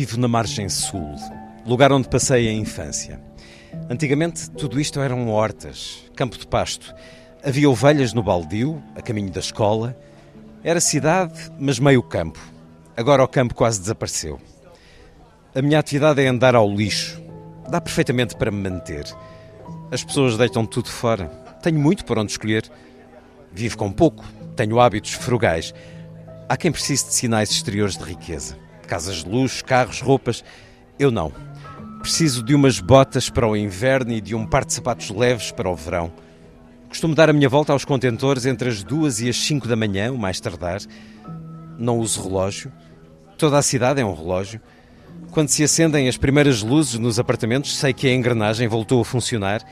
Vivo na margem sul, lugar onde passei a infância. Antigamente tudo isto eram hortas, campo de pasto. Havia ovelhas no baldio, a caminho da escola. Era cidade, mas meio campo. Agora o campo quase desapareceu. A minha atividade é andar ao lixo. Dá perfeitamente para me manter. As pessoas deitam tudo fora. Tenho muito por onde escolher. Vivo com pouco, tenho hábitos frugais. Há quem precise de sinais exteriores de riqueza casas de luxo, carros, roupas. Eu não. Preciso de umas botas para o inverno e de um par de sapatos leves para o verão. Costumo dar a minha volta aos contentores entre as duas e as cinco da manhã, o mais tardar. Não uso relógio. Toda a cidade é um relógio. Quando se acendem as primeiras luzes nos apartamentos, sei que a engrenagem voltou a funcionar.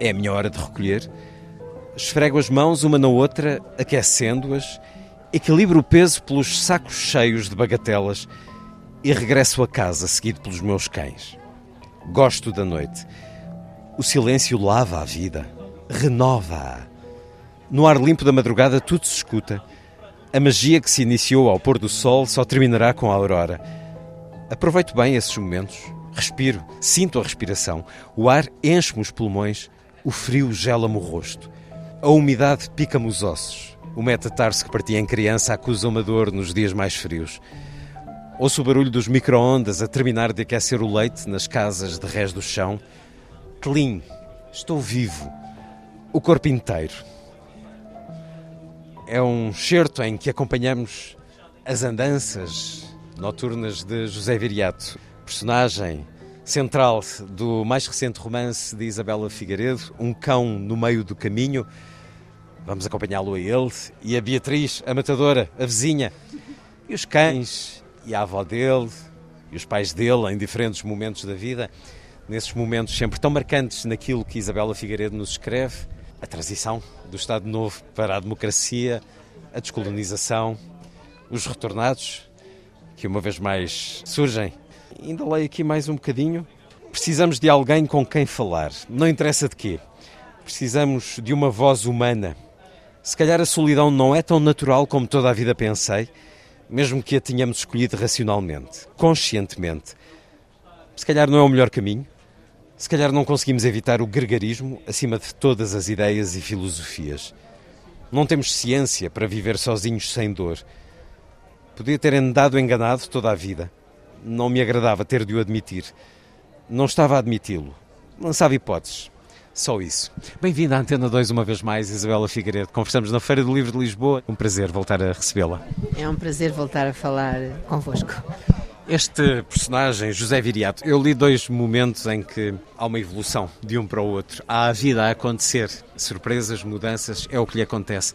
É a minha hora de recolher. Esfrego as mãos uma na outra, aquecendo-as equilibro o peso pelos sacos cheios de bagatelas e regresso a casa, seguido pelos meus cães. Gosto da noite. O silêncio lava a vida, renova-a. No ar limpo da madrugada tudo se escuta. A magia que se iniciou ao pôr do sol só terminará com a aurora. Aproveito bem esses momentos. Respiro, sinto a respiração. O ar enche-me os pulmões, o frio gela-me o rosto. A umidade pica-me os ossos. O metatarso que partia em criança acusa uma dor nos dias mais frios. Ouço o barulho dos micro-ondas a terminar de aquecer o leite nas casas de rés do chão. Tlim, estou vivo. O corpo inteiro. É um certo em que acompanhamos as andanças noturnas de José Viriato, personagem central do mais recente romance de Isabela Figueiredo, Um Cão no Meio do Caminho, Vamos acompanhá-lo a ele e a Beatriz, a matadora, a vizinha, e os cães, e a avó dele, e os pais dele em diferentes momentos da vida, nesses momentos sempre tão marcantes naquilo que Isabela Figueiredo nos escreve, a transição do Estado Novo para a democracia, a descolonização, os retornados, que uma vez mais surgem. Ainda leio aqui mais um bocadinho. Precisamos de alguém com quem falar, não interessa de quê. Precisamos de uma voz humana se calhar a solidão não é tão natural como toda a vida pensei, mesmo que a tenhamos escolhido racionalmente, conscientemente. Se calhar não é o melhor caminho. Se calhar não conseguimos evitar o gregarismo acima de todas as ideias e filosofias. Não temos ciência para viver sozinhos sem dor. Podia ter andado enganado toda a vida. Não me agradava ter de o admitir. Não estava a admiti-lo. Lançava hipóteses. Só isso. Bem-vinda à Antena 2 uma vez mais, Isabela Figueiredo. Conversamos na Feira do Livro de Lisboa. Um prazer voltar a recebê-la. É um prazer voltar a falar convosco. Este personagem, José Viriato, eu li dois momentos em que há uma evolução de um para o outro. Há a vida a acontecer, surpresas, mudanças, é o que lhe acontece.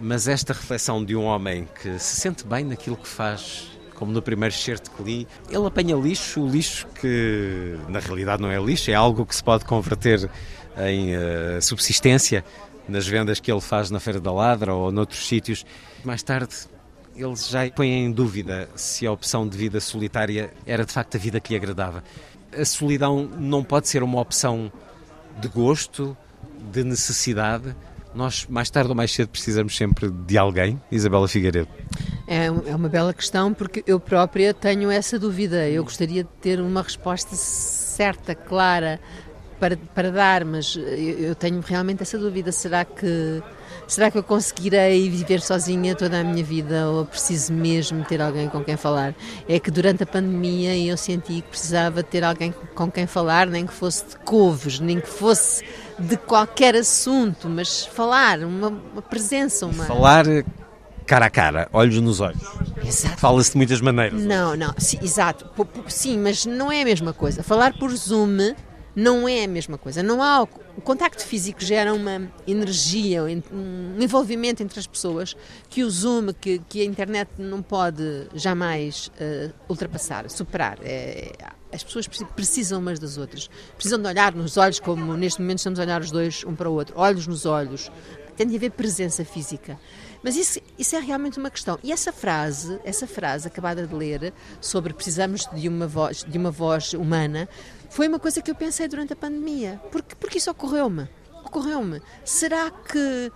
Mas esta reflexão de um homem que se sente bem naquilo que faz, como no primeiro certo que li, ele apanha lixo, o lixo que na realidade não é lixo, é algo que se pode converter em uh, subsistência nas vendas que ele faz na Feira da Ladra ou noutros sítios. Mais tarde, ele já põe em dúvida se a opção de vida solitária era de facto a vida que lhe agradava. A solidão não pode ser uma opção de gosto, de necessidade. Nós, mais tarde ou mais cedo, precisamos sempre de alguém. Isabela Figueiredo. É, é uma bela questão, porque eu própria tenho essa dúvida. Eu gostaria de ter uma resposta certa, clara, para, para dar, mas eu, eu tenho realmente essa dúvida. Será que, será que eu conseguirei viver sozinha toda a minha vida ou preciso mesmo ter alguém com quem falar? É que durante a pandemia eu senti que precisava ter alguém com quem falar, nem que fosse de couves, nem que fosse de qualquer assunto, mas falar, uma, uma presença, uma... Falar cara a cara, olhos nos olhos. Exato. Fala-se de muitas maneiras. Não, não, sim, exato. Sim, mas não é a mesma coisa. Falar por Zoom não é a mesma coisa. Não há o contacto físico gera uma energia, um envolvimento entre as pessoas que o Zoom, que, que a internet não pode jamais uh, ultrapassar, superar. É, as pessoas precisam umas das outras. Precisam de olhar nos olhos, como neste momento estamos a olhar os dois um para o outro. Olhos nos olhos. Tem de haver presença física. Mas isso, isso é realmente uma questão. E essa frase, essa frase acabada de ler sobre precisamos de uma voz, de uma voz humana, foi uma coisa que eu pensei durante a pandemia. Porque, porque isso ocorreu-me. Ocorreu-me. Será que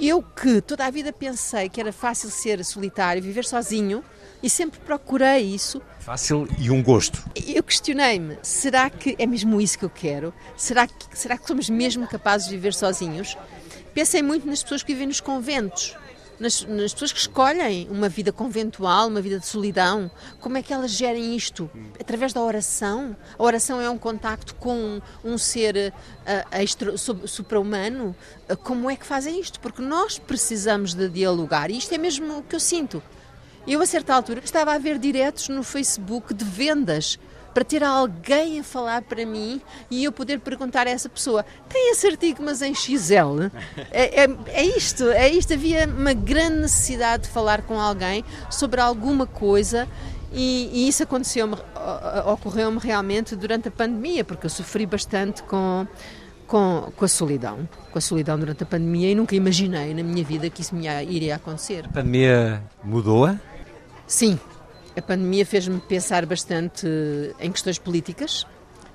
eu que toda a vida pensei que era fácil ser solitário, viver sozinho, e sempre procurei isso. Fácil e um gosto. Eu questionei-me: será que é mesmo isso que eu quero? Será que, será que somos mesmo capazes de viver sozinhos? Pensei muito nas pessoas que vivem nos conventos nas, nas, pessoas que escolhem uma vida conventual, uma vida de solidão, como é que elas gerem isto? Através da oração? A oração é um contacto com um ser uh, supra-humano? Uh, como é que fazem isto? Porque nós precisamos de dialogar e isto é mesmo o que eu sinto. Eu, a certa altura, estava a ver diretos no Facebook de vendas para ter alguém a falar para mim e eu poder perguntar a essa pessoa: tem esse artigo, mas em XL? É, é, é isto, é isto. Havia uma grande necessidade de falar com alguém sobre alguma coisa. E, e isso aconteceu ocorreu-me realmente durante a pandemia, porque eu sofri bastante com, com, com, a solidão, com a solidão durante a pandemia e nunca imaginei na minha vida que isso me iria acontecer. A pandemia mudou-a? Sim, a pandemia fez-me pensar bastante em questões políticas,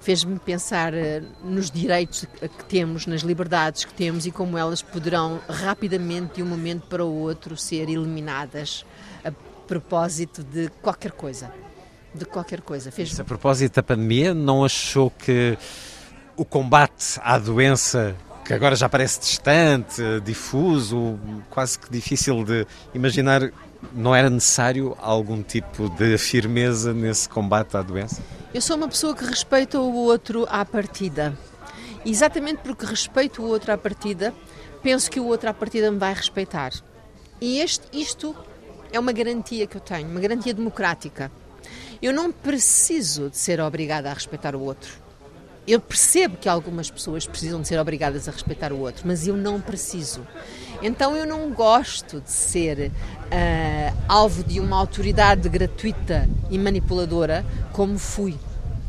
fez-me pensar eh, nos direitos que temos, nas liberdades que temos e como elas poderão rapidamente, de um momento para o outro, ser eliminadas a propósito de qualquer coisa. De qualquer coisa. Fez a propósito da pandemia, não achou que o combate à doença que agora já parece distante, difuso, quase que difícil de imaginar não era necessário algum tipo de firmeza nesse combate à doença? Eu sou uma pessoa que respeita o outro à partida. Exatamente porque respeito o outro à partida, penso que o outro à partida me vai respeitar. E este, isto é uma garantia que eu tenho, uma garantia democrática. Eu não preciso de ser obrigada a respeitar o outro. Eu percebo que algumas pessoas precisam de ser obrigadas a respeitar o outro, mas eu não preciso. Então eu não gosto de ser uh, alvo de uma autoridade gratuita e manipuladora como fui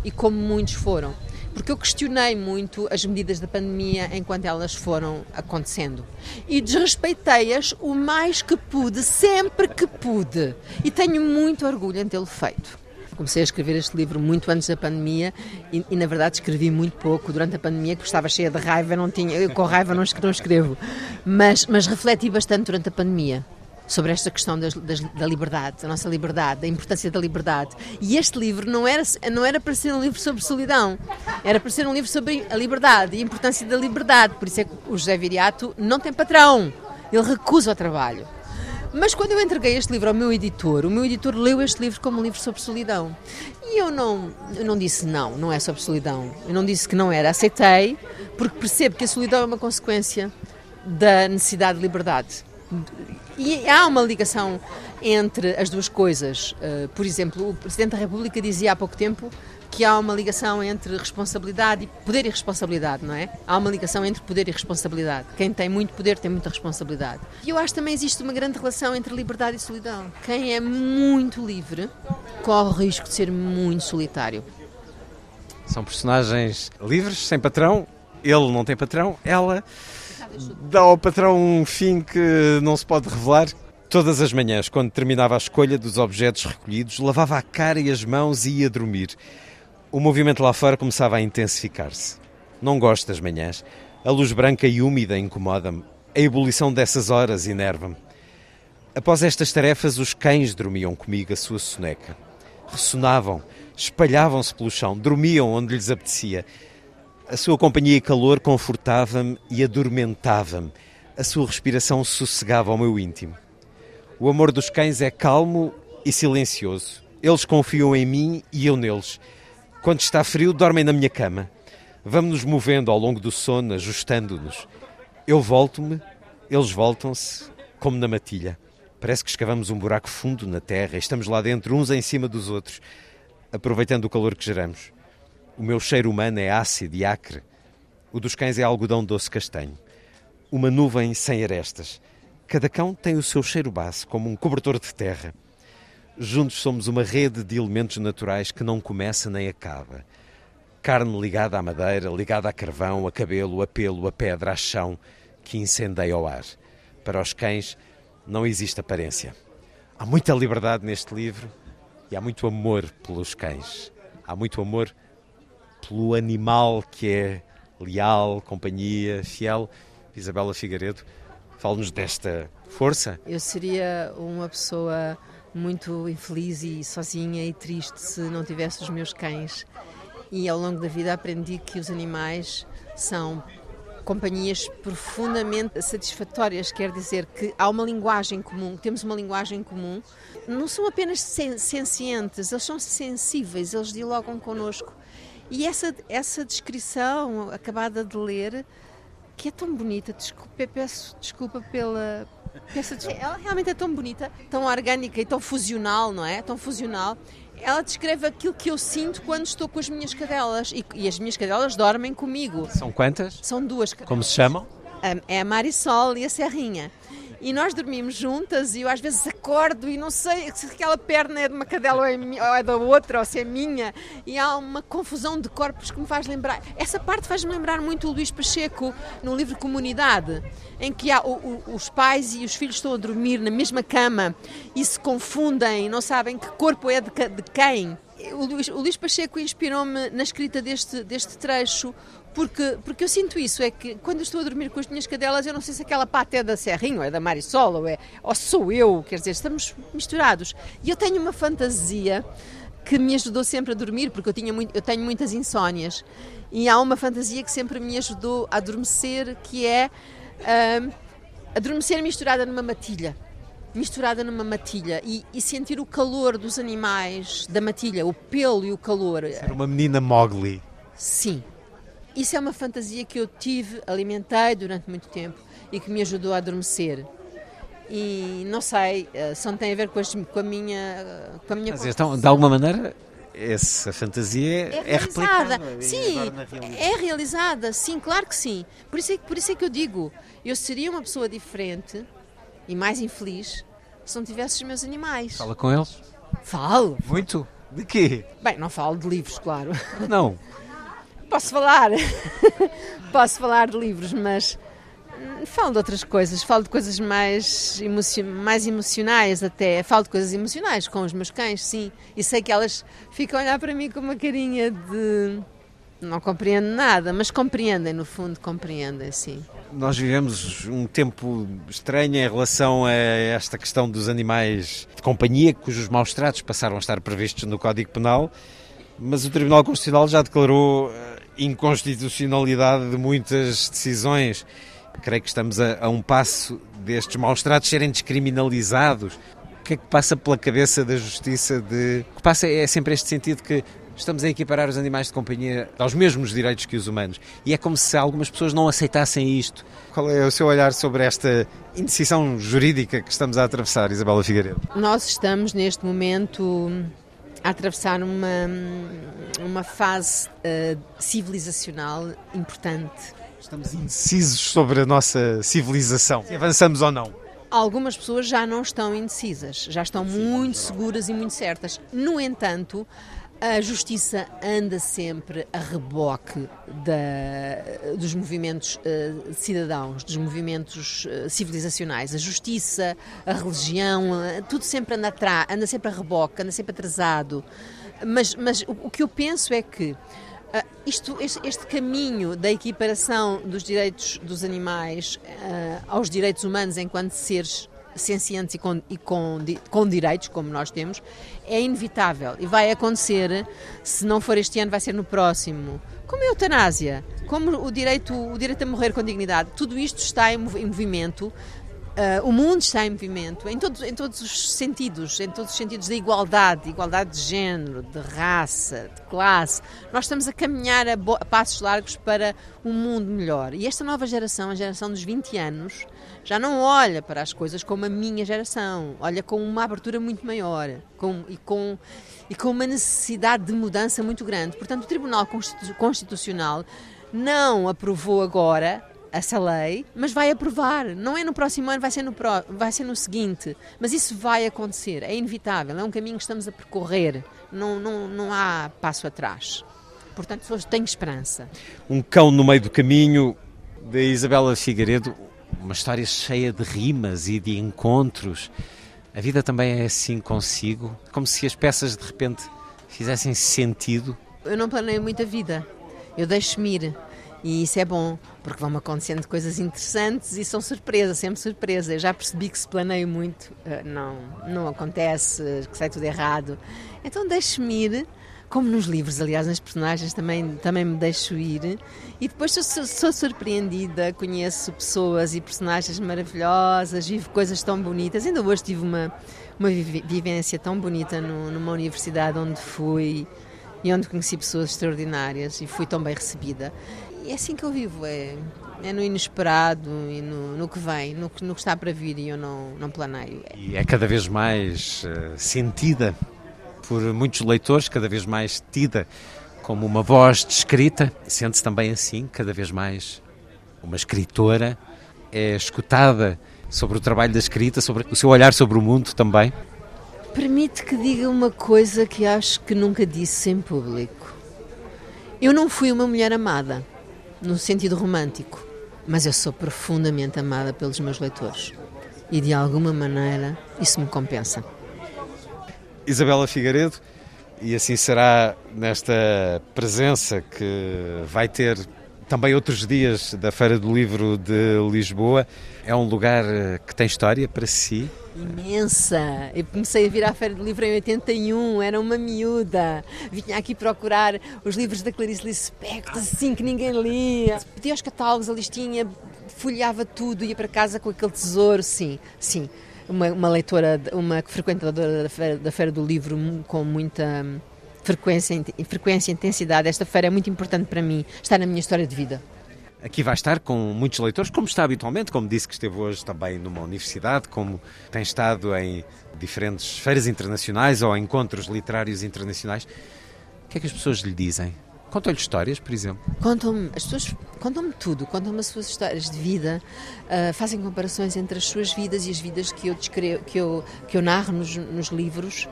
e como muitos foram. Porque eu questionei muito as medidas da pandemia enquanto elas foram acontecendo. E desrespeitei-as o mais que pude, sempre que pude. E tenho muito orgulho em tê-lo feito. Comecei a escrever este livro muito antes da pandemia e, e, na verdade escrevi muito pouco durante a pandemia, porque estava cheia de raiva, não tinha, eu com raiva não escrevo, mas, mas refleti bastante durante a pandemia sobre esta questão das, das, da liberdade, da nossa liberdade, da importância da liberdade. E este livro não era, não era para ser um livro sobre solidão, era para ser um livro sobre a liberdade e a importância da liberdade. Por isso é que o José Viriato não tem patrão, ele recusa o trabalho. Mas quando eu entreguei este livro ao meu editor, o meu editor leu este livro como um livro sobre solidão. E eu não, eu não disse não, não é sobre solidão. Eu não disse que não era. Aceitei, porque percebo que a solidão é uma consequência da necessidade de liberdade. E há uma ligação entre as duas coisas. Uh, por exemplo, o Presidente da República dizia há pouco tempo que há uma ligação entre responsabilidade e poder e responsabilidade, não é? Há uma ligação entre poder e responsabilidade. Quem tem muito poder tem muita responsabilidade. E eu acho que também existe uma grande relação entre liberdade e solidão. Quem é muito livre corre o risco de ser muito solitário. São personagens livres, sem patrão. Ele não tem patrão, ela dá ao patrão um fim que não se pode revelar. Todas as manhãs, quando terminava a escolha dos objetos recolhidos, lavava a cara e as mãos e ia dormir. O movimento lá fora começava a intensificar-se. Não gosto das manhãs. A luz branca e úmida incomoda-me. A ebulição dessas horas enerva-me. Após estas tarefas, os cães dormiam comigo a sua soneca. Ressonavam, espalhavam-se pelo chão, dormiam onde lhes apetecia. A sua companhia e calor confortava-me e adormentava-me. A sua respiração sossegava ao meu íntimo. O amor dos cães é calmo e silencioso. Eles confiam em mim e eu neles. Quando está frio, dormem na minha cama. Vamos-nos movendo ao longo do sono, ajustando-nos. Eu volto-me, eles voltam-se, como na matilha. Parece que escavamos um buraco fundo na terra e estamos lá dentro, uns em cima dos outros, aproveitando o calor que geramos. O meu cheiro humano é ácido e acre. O dos cães é algodão doce castanho. Uma nuvem sem arestas. Cada cão tem o seu cheiro base, como um cobertor de terra. Juntos somos uma rede de elementos naturais que não começa nem acaba. Carne ligada à madeira, ligada a carvão, a cabelo, a pelo, a pedra, a chão, que incendeia o ar. Para os cães, não existe aparência. Há muita liberdade neste livro e há muito amor pelos cães. Há muito amor pelo animal que é leal, companhia, fiel. Isabela Figueiredo, fale-nos desta força. Eu seria uma pessoa muito infeliz e sozinha e triste se não tivesse os meus cães. E ao longo da vida aprendi que os animais são companhias profundamente satisfatórias, quer dizer que há uma linguagem comum, temos uma linguagem comum, não são apenas sen sencientes, eles são sensíveis, eles dialogam connosco. E essa, essa descrição acabada de ler, que é tão bonita, desculpa, peço desculpa pela. Ela realmente é tão bonita, tão orgânica e tão fusional, não é? Tão fusional ela descreve aquilo que eu sinto quando estou com as minhas cadelas e, e as minhas cadelas dormem comigo. São quantas? São duas cadelas. Como se chamam? É a Marisol e a Serrinha. E nós dormimos juntas e eu às vezes acordo e não sei se aquela perna é de uma cadela ou é, ou é da outra ou se é minha. E há uma confusão de corpos que me faz lembrar. Essa parte faz-me lembrar muito o Luís Pacheco no livro Comunidade, em que há, o, o, os pais e os filhos estão a dormir na mesma cama e se confundem, não sabem que corpo é de, de quem. O Luís, Pacheco inspirou-me na escrita deste, deste trecho porque, porque eu sinto isso, é que quando estou a dormir com as minhas cadelas, eu não sei se aquela pata é da Serrinho, é da Marisol, ou, é, ou sou eu, quer dizer, estamos misturados. E eu tenho uma fantasia que me ajudou sempre a dormir, porque eu, tinha muito, eu tenho muitas insónias, e há uma fantasia que sempre me ajudou a adormecer, que é uh, adormecer misturada numa matilha misturada numa matilha e, e, sentir o calor dos animais da matilha, o pelo e o calor. Ser uma menina Mowgli. Sim, isso é uma fantasia que eu tive, alimentei durante muito tempo e que me ajudou a adormecer. E não sei, eh, só tem a ver com, as, com a minha. Com a minha Mas então, de alguma maneira, essa fantasia é, é realizada. Sim, é realizada, sim, claro que sim. Por isso, é, por isso é que eu digo, eu seria uma pessoa diferente e mais infeliz se não tivesse os meus animais. Fala com eles? Falo. Muito? De quê? Bem, não falo de livros, claro. Não. Posso falar, posso falar de livros, mas falo de outras coisas, falo de coisas mais, emocio mais emocionais até, falo de coisas emocionais com os meus cães, sim, e sei que elas ficam a olhar para mim com uma carinha de não compreendo nada, mas compreendem, no fundo compreendem, sim. Nós vivemos um tempo estranho em relação a esta questão dos animais de companhia, cujos maus tratos passaram a estar previstos no Código Penal, mas o Tribunal Constitucional já declarou eh, inconstitucionalidade de muitas decisões. Creio que estamos a, a um passo destes maus tratos serem descriminalizados. O que é que passa pela cabeça da justiça de. O que passa é sempre este sentido que estamos a equiparar os animais de companhia aos mesmos direitos que os humanos. E é como se algumas pessoas não aceitassem isto. Qual é o seu olhar sobre esta indecisão jurídica que estamos a atravessar, Isabela Figueiredo? Nós estamos neste momento a atravessar uma, uma fase uh, civilizacional importante. Estamos indecisos sobre a nossa civilização, se avançamos ou não. Algumas pessoas já não estão indecisas, já estão muito seguras e muito certas. No entanto, a justiça anda sempre a reboque da, dos movimentos uh, cidadãos, dos movimentos uh, civilizacionais. A justiça, a religião, uh, tudo sempre anda atrás, anda sempre a reboque, anda sempre atrasado. Mas, mas o, o que eu penso é que isto, este, este, caminho da equiparação dos direitos dos animais aos direitos humanos enquanto seres sencientes e, com, e com, com direitos, como nós temos, é inevitável e vai acontecer, se não for este ano, vai ser no próximo. Como a eutanásia, como o direito, o direito a morrer com dignidade, tudo isto está em, em movimento Uh, o mundo está em movimento em todos, em todos os sentidos, em todos os sentidos da igualdade, igualdade de género, de raça, de classe. Nós estamos a caminhar a, a, passos largos para um mundo melhor. E esta nova geração, a geração dos 20 anos, já não olha para as coisas como a minha geração, olha com uma abertura muito maior com, e, com, e com uma necessidade de mudança muito grande. Portanto, o Tribunal Constitucional não aprovou agora essa lei, mas vai aprovar. Não é no próximo ano, vai ser no, pro, vai ser no seguinte. Mas isso vai acontecer, é inevitável, é um caminho que estamos a percorrer. Não, não, não há passo atrás. Portanto, tenho esperança. Um cão no meio do caminho, da Isabela Figueiredo, uma história cheia de rimas e de encontros. A vida também é assim consigo, como se as peças de repente fizessem sentido. Eu não planeio muita vida, eu deixo-me ir. E isso é bom, porque vão-me acontecendo coisas interessantes e são surpresas, sempre surpresa. Eu já percebi que se planeio muito, eh, não, não acontece, que sai tudo errado. Então deixe-me ir, como nos livros, aliás, nas personagens também, também me deixo ir. E depois sou, sou surpreendida, conheço pessoas e personagens maravilhosas, vivo coisas tão bonitas. Ainda hoje tive uma, uma vivência tão bonita no, numa universidade onde fui e onde conheci pessoas extraordinárias e fui tão bem recebida. E é assim que eu vivo, é, é no inesperado e no, no que vem, no, no, que está para vir e eu não, não planeio. E é cada vez mais uh, sentida por muitos leitores, cada vez mais tida como uma voz de escrita. Sente-se também assim, cada vez mais uma escritora, é escutada sobre o trabalho da escrita, sobre o seu olhar sobre o mundo também. Permite que diga uma coisa que acho que nunca disse em público. Eu não fui uma mulher amada no sentido romântico, mas eu sou profundamente amada pelos meus leitores e de alguma maneira isso me compensa. Isabela Figueiredo, e assim será nesta presença que vai ter também outros dias da Feira do Livro de Lisboa. É um lugar eh, que tem história para si? Imensa! Eu comecei a vir à Feira do Livro em 81, era uma miúda. Vinha aqui procurar os livros da Clarice Lispector, assim que ninguém lia. Pedia aos catálogos, a listinha, folheava tudo, ia para casa com aquele tesouro, sim, sim. Uma, uma leitora, uma frequentadora da Feira, da Feira do Livro com muita frequência, frequência e intensidade. Esta feira é muito importante para mim, está na minha história de vida. Aqui vai estar com muitos leitores, como está habitualmente, como disse que esteve hoje também numa universidade, como tem estado em diferentes feiras internacionais ou encontros literários internacionais. O que é que as pessoas lhe dizem? Contam-lhe histórias, por exemplo? Contam-me, as pessoas contam-me tudo, contam-me as suas histórias de vida, uh, fazem comparações entre as suas vidas e as vidas que eu, descrevo, que eu, que eu narro nos, nos livros.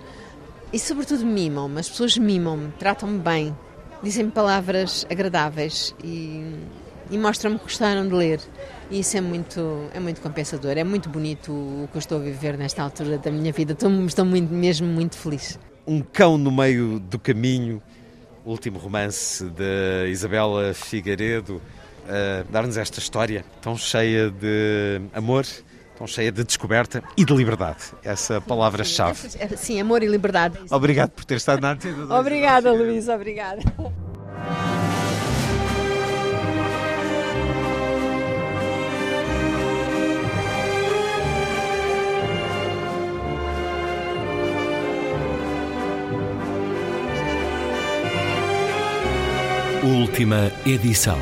E sobretudo mimam-me, as pessoas mimam-me, tratam-me bem, dizem-me palavras agradáveis e, e mostram-me que gostaram de ler. E isso é muito, é muito compensador, é muito bonito o que eu estou a viver nesta altura da minha vida. Estou, estou muito, mesmo muito feliz. Um cão no meio do caminho, último romance de Isabela Figueiredo, uh, dar-nos esta história tão cheia de amor tão cheia de descoberta e de liberdade. Essa palavra-chave. Sim, amor e liberdade. Obrigado por ter estado na antena. Obrigada, Luís, obrigada. Última edição.